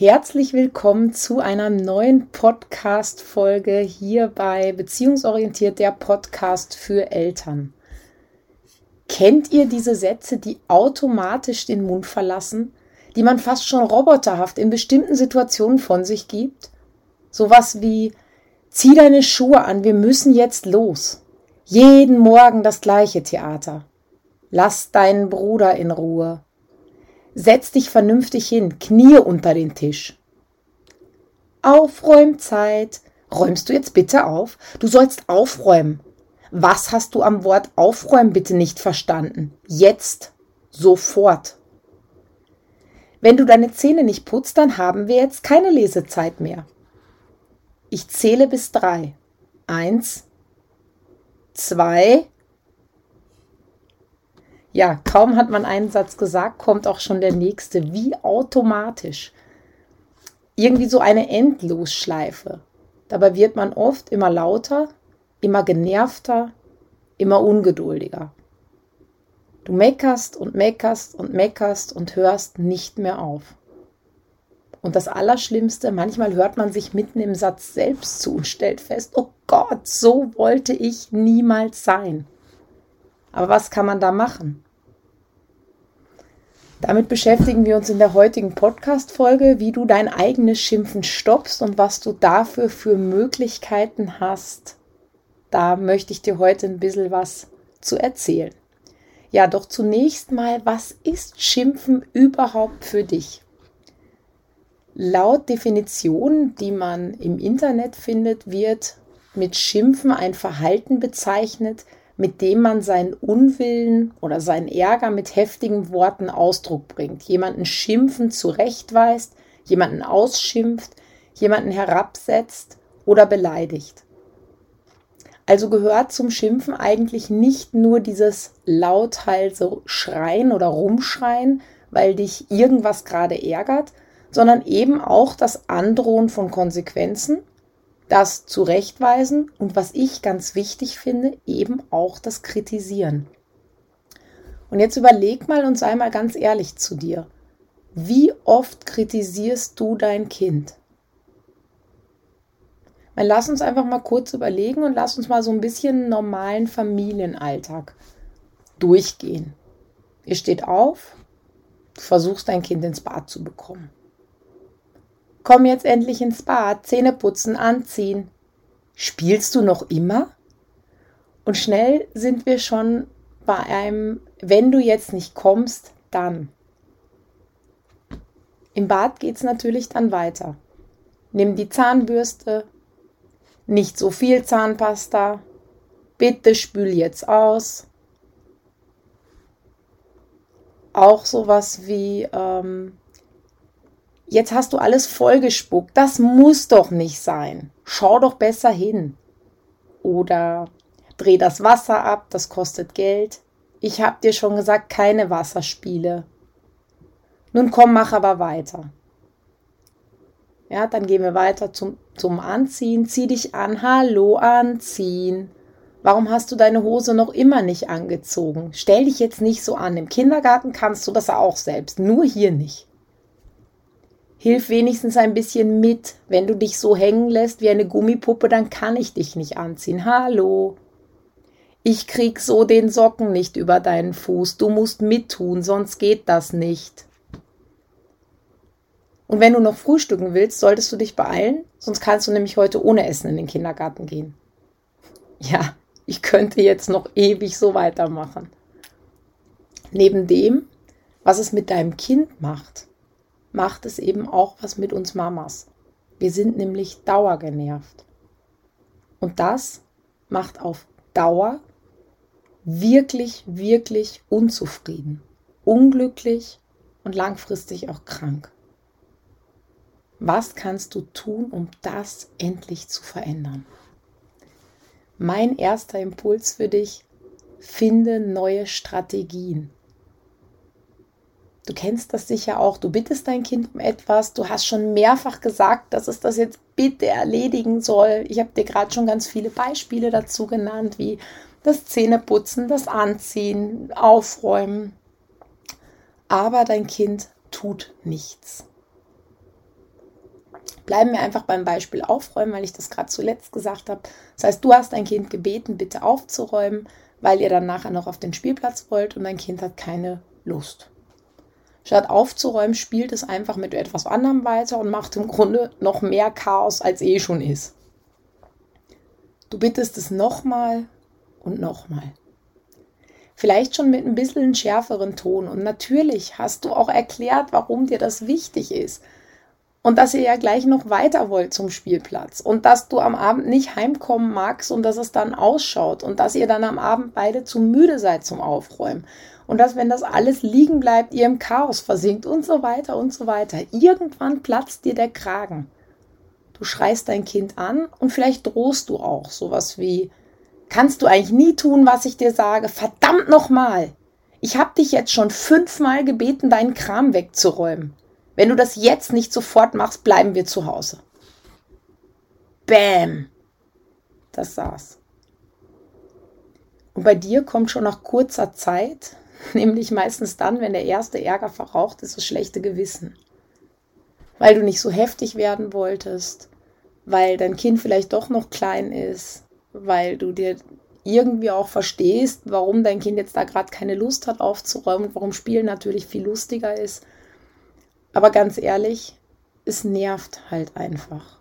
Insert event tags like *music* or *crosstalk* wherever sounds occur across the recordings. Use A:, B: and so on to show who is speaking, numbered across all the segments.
A: Herzlich willkommen zu einer neuen Podcast-Folge hier bei Beziehungsorientiert, der Podcast für Eltern. Kennt ihr diese Sätze, die automatisch den Mund verlassen, die man fast schon roboterhaft in bestimmten Situationen von sich gibt? Sowas wie, zieh deine Schuhe an, wir müssen jetzt los. Jeden Morgen das gleiche Theater. Lass deinen Bruder in Ruhe. Setz dich vernünftig hin, Knie unter den Tisch. Aufräumzeit. Räumst du jetzt bitte auf? Du sollst aufräumen. Was hast du am Wort aufräumen bitte nicht verstanden? Jetzt. Sofort. Wenn du deine Zähne nicht putzt, dann haben wir jetzt keine Lesezeit mehr. Ich zähle bis drei. Eins, zwei, ja, kaum hat man einen Satz gesagt, kommt auch schon der nächste, wie automatisch. Irgendwie so eine Endlosschleife. Dabei wird man oft immer lauter, immer genervter, immer ungeduldiger. Du meckerst und meckerst und meckerst und hörst nicht mehr auf. Und das Allerschlimmste, manchmal hört man sich mitten im Satz selbst zu und stellt fest, oh Gott, so wollte ich niemals sein. Aber was kann man da machen? Damit beschäftigen wir uns in der heutigen Podcast-Folge, wie du dein eigenes Schimpfen stoppst und was du dafür für Möglichkeiten hast. Da möchte ich dir heute ein bisschen was zu erzählen. Ja, doch zunächst mal, was ist Schimpfen überhaupt für dich? Laut Definition, die man im Internet findet, wird mit Schimpfen ein Verhalten bezeichnet, mit dem man seinen Unwillen oder seinen Ärger mit heftigen Worten Ausdruck bringt, jemanden schimpfen zurechtweist, jemanden ausschimpft, jemanden herabsetzt oder beleidigt. Also gehört zum Schimpfen eigentlich nicht nur dieses lauthals Schreien oder Rumschreien, weil dich irgendwas gerade ärgert, sondern eben auch das Androhen von Konsequenzen das Zurechtweisen und was ich ganz wichtig finde, eben auch das Kritisieren. Und jetzt überleg mal und sei mal ganz ehrlich zu dir. Wie oft kritisierst du dein Kind? Mal lass uns einfach mal kurz überlegen und lass uns mal so ein bisschen normalen Familienalltag durchgehen. Ihr steht auf, du versuchst dein Kind ins Bad zu bekommen. Komm jetzt endlich ins Bad, Zähne putzen, anziehen. Spielst du noch immer? Und schnell sind wir schon bei einem, wenn du jetzt nicht kommst, dann. Im Bad geht es natürlich dann weiter. Nimm die Zahnbürste, nicht so viel Zahnpasta, bitte spül jetzt aus. Auch sowas wie ähm, Jetzt hast du alles vollgespuckt. Das muss doch nicht sein. Schau doch besser hin. Oder dreh das Wasser ab, das kostet Geld. Ich hab dir schon gesagt, keine Wasserspiele. Nun komm, mach aber weiter. Ja, dann gehen wir weiter zum, zum Anziehen. Zieh dich an. Hallo, anziehen. Warum hast du deine Hose noch immer nicht angezogen? Stell dich jetzt nicht so an. Im Kindergarten kannst du das auch selbst, nur hier nicht. Hilf wenigstens ein bisschen mit. Wenn du dich so hängen lässt wie eine Gummipuppe, dann kann ich dich nicht anziehen. Hallo. Ich krieg so den Socken nicht über deinen Fuß. Du musst mittun, sonst geht das nicht. Und wenn du noch frühstücken willst, solltest du dich beeilen, sonst kannst du nämlich heute ohne Essen in den Kindergarten gehen. Ja, ich könnte jetzt noch ewig so weitermachen. Neben dem, was es mit deinem Kind macht, macht es eben auch was mit uns Mamas. Wir sind nämlich dauergenervt. Und das macht auf Dauer wirklich, wirklich unzufrieden, unglücklich und langfristig auch krank. Was kannst du tun, um das endlich zu verändern? Mein erster Impuls für dich, finde neue Strategien. Du kennst das sicher auch. Du bittest dein Kind um etwas. Du hast schon mehrfach gesagt, dass es das jetzt bitte erledigen soll. Ich habe dir gerade schon ganz viele Beispiele dazu genannt, wie das Zähneputzen, das Anziehen, Aufräumen. Aber dein Kind tut nichts. Bleiben wir einfach beim Beispiel Aufräumen, weil ich das gerade zuletzt gesagt habe. Das heißt, du hast dein Kind gebeten, bitte aufzuräumen, weil ihr dann nachher noch auf den Spielplatz wollt und dein Kind hat keine Lust. Statt aufzuräumen, spielt es einfach mit etwas anderem weiter und macht im Grunde noch mehr Chaos, als eh schon ist. Du bittest es nochmal und nochmal. Vielleicht schon mit ein bisschen schärferen Ton. Und natürlich hast du auch erklärt, warum dir das wichtig ist. Und dass ihr ja gleich noch weiter wollt zum Spielplatz. Und dass du am Abend nicht heimkommen magst und dass es dann ausschaut. Und dass ihr dann am Abend beide zu müde seid zum Aufräumen und dass, wenn das alles liegen bleibt, ihr im Chaos versinkt und so weiter und so weiter. Irgendwann platzt dir der Kragen. Du schreist dein Kind an und vielleicht drohst du auch sowas wie, kannst du eigentlich nie tun, was ich dir sage? Verdammt nochmal! Ich habe dich jetzt schon fünfmal gebeten, deinen Kram wegzuräumen. Wenn du das jetzt nicht sofort machst, bleiben wir zu Hause. Bäm! Das saß. Und bei dir kommt schon nach kurzer Zeit *laughs* Nämlich meistens dann, wenn der erste Ärger verraucht ist, das schlechte Gewissen. Weil du nicht so heftig werden wolltest, weil dein Kind vielleicht doch noch klein ist, weil du dir irgendwie auch verstehst, warum dein Kind jetzt da gerade keine Lust hat aufzuräumen und warum Spielen natürlich viel lustiger ist. Aber ganz ehrlich, es nervt halt einfach.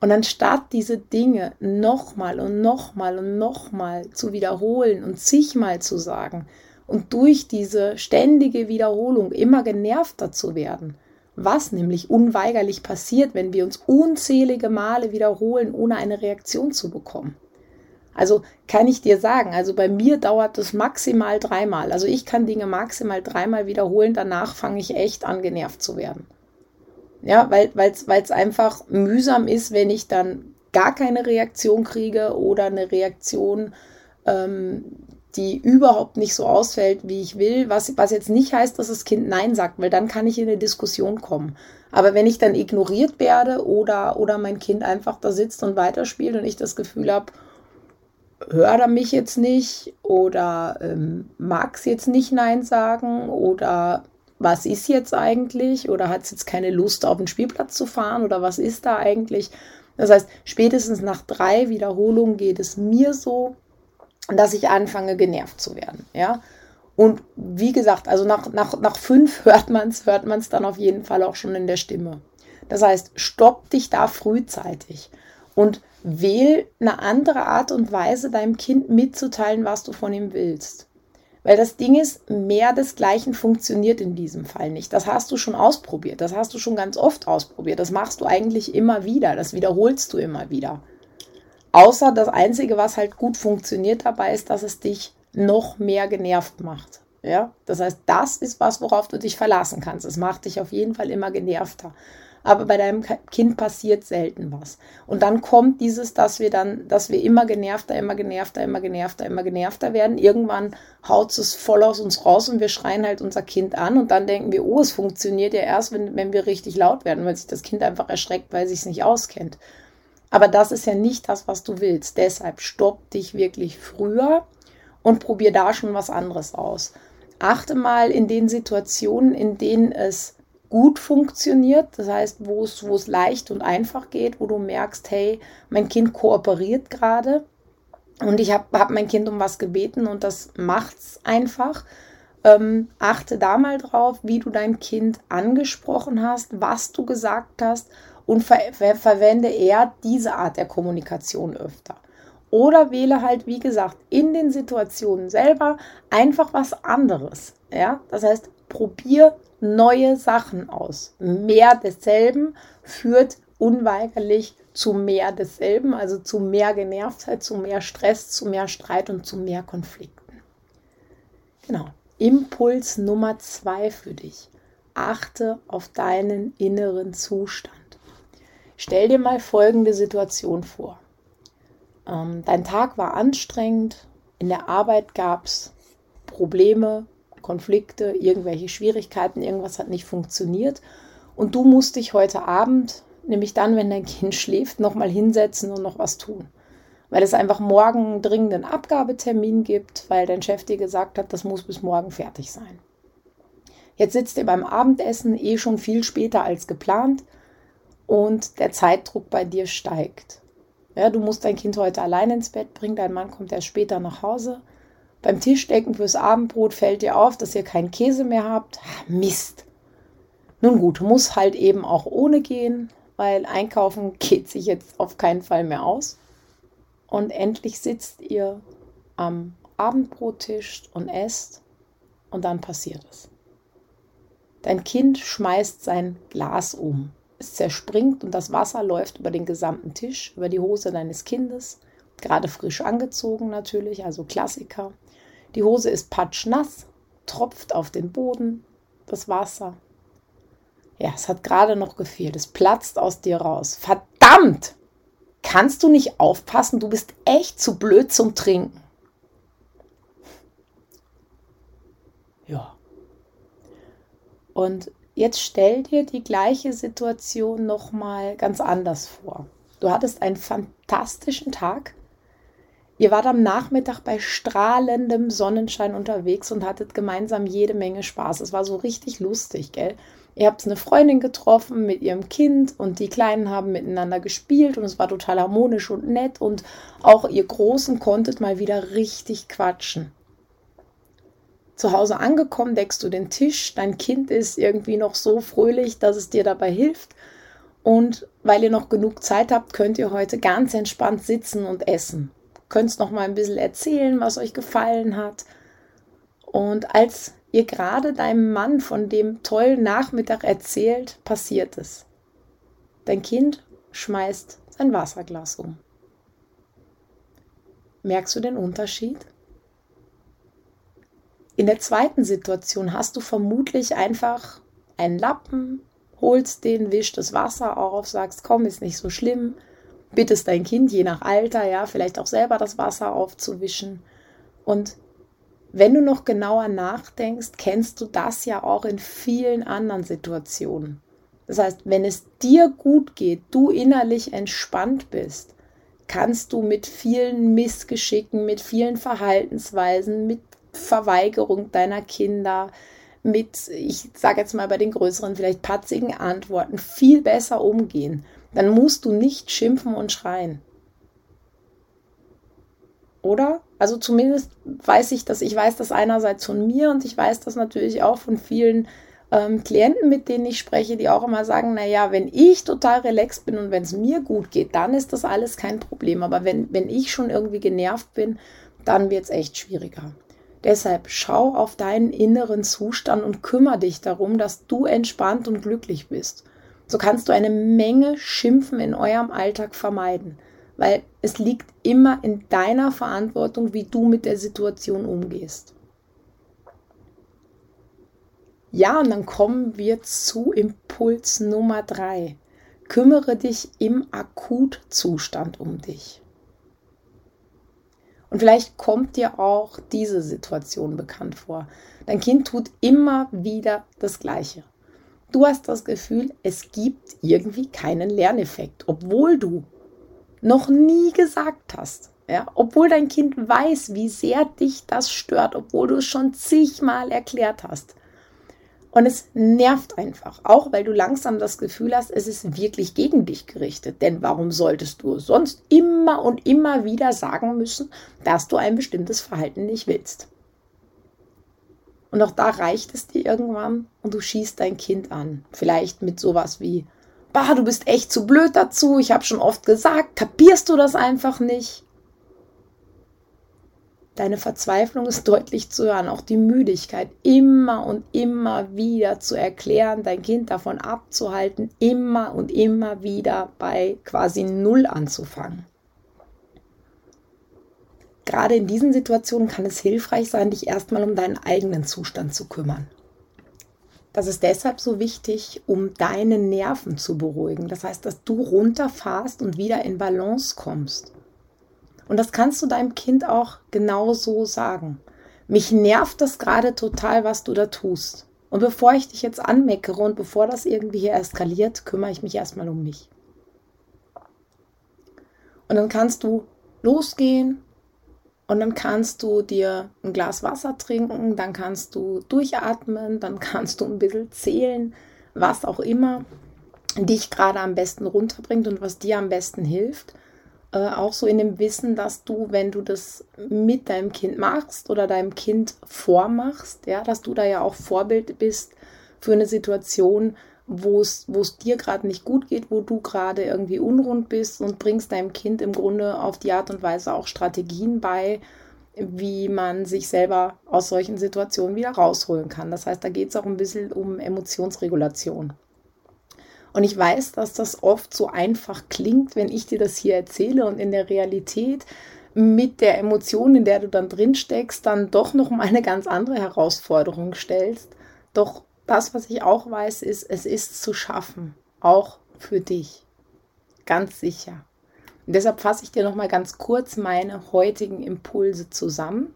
A: Und anstatt diese Dinge nochmal und nochmal und nochmal zu wiederholen und zigmal zu sagen und durch diese ständige Wiederholung immer genervter zu werden, was nämlich unweigerlich passiert, wenn wir uns unzählige Male wiederholen, ohne eine Reaktion zu bekommen. Also kann ich dir sagen, also bei mir dauert es maximal dreimal. Also ich kann Dinge maximal dreimal wiederholen, danach fange ich echt an genervt zu werden. Ja, weil es einfach mühsam ist, wenn ich dann gar keine Reaktion kriege oder eine Reaktion, ähm, die überhaupt nicht so ausfällt, wie ich will, was, was jetzt nicht heißt, dass das Kind Nein sagt, weil dann kann ich in eine Diskussion kommen. Aber wenn ich dann ignoriert werde oder, oder mein Kind einfach da sitzt und weiterspielt und ich das Gefühl habe, hört er mich jetzt nicht oder ähm, mag es jetzt nicht Nein sagen oder was ist jetzt eigentlich oder hat es jetzt keine Lust auf den Spielplatz zu fahren oder was ist da eigentlich. Das heißt, spätestens nach drei Wiederholungen geht es mir so, dass ich anfange genervt zu werden, ja. Und wie gesagt, also nach, nach, nach fünf *laughs* hört man es, hört man es dann auf jeden Fall auch schon in der Stimme. Das heißt, stopp dich da frühzeitig und wähl eine andere Art und Weise, deinem Kind mitzuteilen, was du von ihm willst. Weil das Ding ist, mehr des Gleichen funktioniert in diesem Fall nicht. Das hast du schon ausprobiert. Das hast du schon ganz oft ausprobiert. Das machst du eigentlich immer wieder. Das wiederholst du immer wieder. Außer das Einzige, was halt gut funktioniert dabei, ist, dass es dich noch mehr genervt macht. Ja, das heißt, das ist was, worauf du dich verlassen kannst. Es macht dich auf jeden Fall immer genervter aber bei deinem Kind passiert selten was. Und dann kommt dieses, dass wir dann, dass wir immer genervter, immer genervter, immer genervter, immer genervter werden. Irgendwann haut es voll aus uns raus und wir schreien halt unser Kind an und dann denken wir, oh, es funktioniert ja erst, wenn, wenn wir richtig laut werden, weil sich das Kind einfach erschreckt, weil es sich nicht auskennt. Aber das ist ja nicht das, was du willst. Deshalb stopp dich wirklich früher und probier da schon was anderes aus. Achte mal in den Situationen, in denen es gut funktioniert, das heißt, wo es, wo es leicht und einfach geht, wo du merkst, hey, mein Kind kooperiert gerade und ich habe hab mein Kind um was gebeten und das macht's einfach. Ähm, achte da mal drauf, wie du dein Kind angesprochen hast, was du gesagt hast und ver ver verwende eher diese Art der Kommunikation öfter. Oder wähle halt, wie gesagt, in den Situationen selber einfach was anderes. Ja, das heißt, probier neue Sachen aus. Mehr desselben führt unweigerlich zu mehr desselben, also zu mehr Genervtheit, zu mehr Stress, zu mehr Streit und zu mehr Konflikten. Genau. Impuls Nummer zwei für dich. achte auf deinen inneren Zustand. Stell dir mal folgende Situation vor. Ähm, dein Tag war anstrengend, in der Arbeit gab es Probleme, Konflikte, irgendwelche Schwierigkeiten, irgendwas hat nicht funktioniert und du musst dich heute Abend, nämlich dann, wenn dein Kind schläft, nochmal hinsetzen und noch was tun. Weil es einfach morgen einen dringenden Abgabetermin gibt, weil dein Chef dir gesagt hat, das muss bis morgen fertig sein. Jetzt sitzt ihr beim Abendessen eh schon viel später als geplant und der Zeitdruck bei dir steigt. Ja, du musst dein Kind heute allein ins Bett bringen, dein Mann kommt erst später nach Hause. Beim Tischdecken fürs Abendbrot fällt dir auf, dass ihr keinen Käse mehr habt. Mist. Nun gut, muss halt eben auch ohne gehen, weil einkaufen geht sich jetzt auf keinen Fall mehr aus. Und endlich sitzt ihr am Abendbrottisch und esst und dann passiert es. Dein Kind schmeißt sein Glas um. Es zerspringt und das Wasser läuft über den gesamten Tisch, über die Hose deines Kindes, gerade frisch angezogen natürlich, also Klassiker. Die Hose ist patschnass, tropft auf den Boden, das Wasser. Ja, es hat gerade noch gefehlt, es platzt aus dir raus. Verdammt! Kannst du nicht aufpassen? Du bist echt zu blöd zum Trinken. Ja. Und jetzt stell dir die gleiche Situation nochmal ganz anders vor. Du hattest einen fantastischen Tag. Ihr wart am Nachmittag bei strahlendem Sonnenschein unterwegs und hattet gemeinsam jede Menge Spaß. Es war so richtig lustig, gell? Ihr habt eine Freundin getroffen mit ihrem Kind und die Kleinen haben miteinander gespielt und es war total harmonisch und nett und auch ihr Großen konntet mal wieder richtig quatschen. Zu Hause angekommen, deckst du den Tisch, dein Kind ist irgendwie noch so fröhlich, dass es dir dabei hilft. Und weil ihr noch genug Zeit habt, könnt ihr heute ganz entspannt sitzen und essen. Könnt noch mal ein bisschen erzählen, was euch gefallen hat. Und als ihr gerade deinem Mann von dem tollen Nachmittag erzählt, passiert es. Dein Kind schmeißt sein Wasserglas um. Merkst du den Unterschied? In der zweiten Situation hast du vermutlich einfach einen Lappen, holst den, wischst das Wasser auf, sagst, komm, ist nicht so schlimm, bittest dein Kind je nach Alter, ja, vielleicht auch selber das Wasser aufzuwischen. Und wenn du noch genauer nachdenkst, kennst du das ja auch in vielen anderen Situationen. Das heißt, wenn es dir gut geht, du innerlich entspannt bist, kannst du mit vielen Missgeschicken, mit vielen Verhaltensweisen, mit Verweigerung deiner Kinder, mit, ich sage jetzt mal bei den größeren, vielleicht patzigen Antworten viel besser umgehen. Dann musst du nicht schimpfen und schreien. Oder? Also zumindest weiß ich das, ich weiß das einerseits von mir und ich weiß das natürlich auch von vielen ähm, Klienten, mit denen ich spreche, die auch immer sagen, naja, wenn ich total relaxed bin und wenn es mir gut geht, dann ist das alles kein Problem. Aber wenn, wenn ich schon irgendwie genervt bin, dann wird es echt schwieriger. Deshalb schau auf deinen inneren Zustand und kümmere dich darum, dass du entspannt und glücklich bist. So kannst du eine Menge Schimpfen in eurem Alltag vermeiden, weil es liegt immer in deiner Verantwortung, wie du mit der Situation umgehst. Ja, und dann kommen wir zu Impuls Nummer drei. Kümmere dich im Akutzustand um dich. Und vielleicht kommt dir auch diese Situation bekannt vor. Dein Kind tut immer wieder das Gleiche. Du hast das Gefühl, es gibt irgendwie keinen Lerneffekt, obwohl du noch nie gesagt hast, ja, obwohl dein Kind weiß, wie sehr dich das stört, obwohl du es schon zigmal erklärt hast. Und es nervt einfach, auch weil du langsam das Gefühl hast, es ist wirklich gegen dich gerichtet. Denn warum solltest du sonst immer und immer wieder sagen müssen, dass du ein bestimmtes Verhalten nicht willst? Und auch da reicht es dir irgendwann und du schießt dein Kind an. Vielleicht mit sowas wie, bah, du bist echt zu blöd dazu, ich habe schon oft gesagt, kapierst du das einfach nicht? Deine Verzweiflung ist deutlich zu hören, auch die Müdigkeit, immer und immer wieder zu erklären, dein Kind davon abzuhalten, immer und immer wieder bei quasi Null anzufangen. Gerade in diesen Situationen kann es hilfreich sein, dich erstmal um deinen eigenen Zustand zu kümmern. Das ist deshalb so wichtig, um deine Nerven zu beruhigen. Das heißt, dass du runterfährst und wieder in Balance kommst. Und das kannst du deinem Kind auch genau so sagen. Mich nervt das gerade total, was du da tust. Und bevor ich dich jetzt anmeckere und bevor das irgendwie hier eskaliert, kümmere ich mich erstmal um mich. Und dann kannst du losgehen und dann kannst du dir ein Glas Wasser trinken, dann kannst du durchatmen, dann *laughs* kannst du ein bisschen zählen, was auch immer dich gerade am besten runterbringt und was dir am besten hilft. Äh, auch so in dem Wissen, dass du, wenn du das mit deinem Kind machst oder deinem Kind vormachst, ja, dass du da ja auch Vorbild bist für eine Situation, wo es dir gerade nicht gut geht, wo du gerade irgendwie unrund bist und bringst deinem Kind im Grunde auf die Art und Weise auch Strategien bei, wie man sich selber aus solchen Situationen wieder rausholen kann. Das heißt, da geht es auch ein bisschen um Emotionsregulation. Und ich weiß, dass das oft so einfach klingt, wenn ich dir das hier erzähle und in der Realität mit der Emotion, in der du dann drin steckst, dann doch noch mal eine ganz andere Herausforderung stellst. Doch das, was ich auch weiß, ist, es ist zu schaffen, auch für dich. Ganz sicher. Und deshalb fasse ich dir noch mal ganz kurz meine heutigen Impulse zusammen.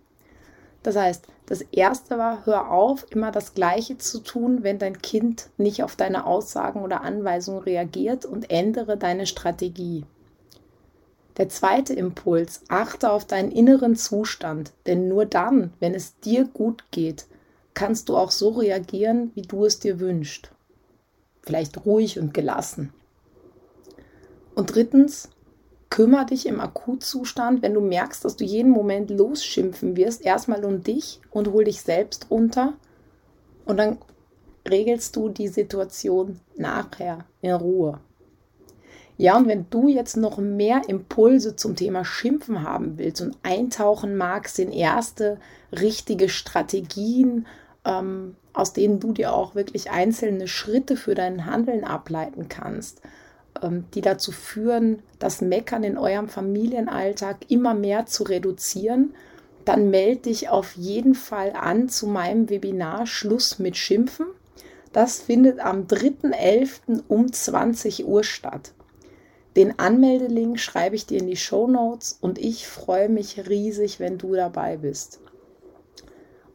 A: Das heißt, das erste war, hör auf, immer das Gleiche zu tun, wenn dein Kind nicht auf deine Aussagen oder Anweisungen reagiert und ändere deine Strategie. Der zweite Impuls, achte auf deinen inneren Zustand, denn nur dann, wenn es dir gut geht, kannst du auch so reagieren, wie du es dir wünschst. Vielleicht ruhig und gelassen. Und drittens, kümmere dich im Akutzustand, wenn du merkst, dass du jeden Moment losschimpfen wirst, erstmal um dich und hol dich selbst runter. Und dann regelst du die Situation nachher in Ruhe. Ja, und wenn du jetzt noch mehr Impulse zum Thema Schimpfen haben willst und eintauchen magst in erste richtige Strategien ähm, aus denen du dir auch wirklich einzelne Schritte für dein Handeln ableiten kannst, ähm, die dazu führen, das Meckern in eurem Familienalltag immer mehr zu reduzieren, dann melde dich auf jeden Fall an zu meinem Webinar Schluss mit Schimpfen. Das findet am 3.11. um 20 Uhr statt. Den Anmeldelink schreibe ich dir in die Show Notes und ich freue mich riesig, wenn du dabei bist.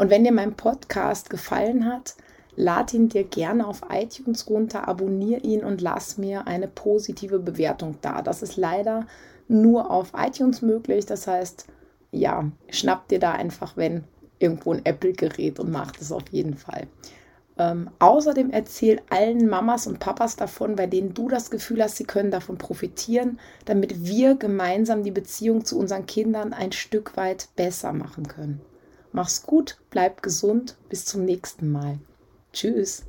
A: Und wenn dir mein Podcast gefallen hat, lad ihn dir gerne auf iTunes runter, abonniere ihn und lass mir eine positive Bewertung da. Das ist leider nur auf iTunes möglich. Das heißt, ja, schnapp dir da einfach, wenn irgendwo ein Apple-Gerät und mach das auf jeden Fall. Ähm, außerdem erzähl allen Mamas und Papas davon, bei denen du das Gefühl hast, sie können davon profitieren, damit wir gemeinsam die Beziehung zu unseren Kindern ein Stück weit besser machen können. Mach's gut, bleib gesund, bis zum nächsten Mal. Tschüss.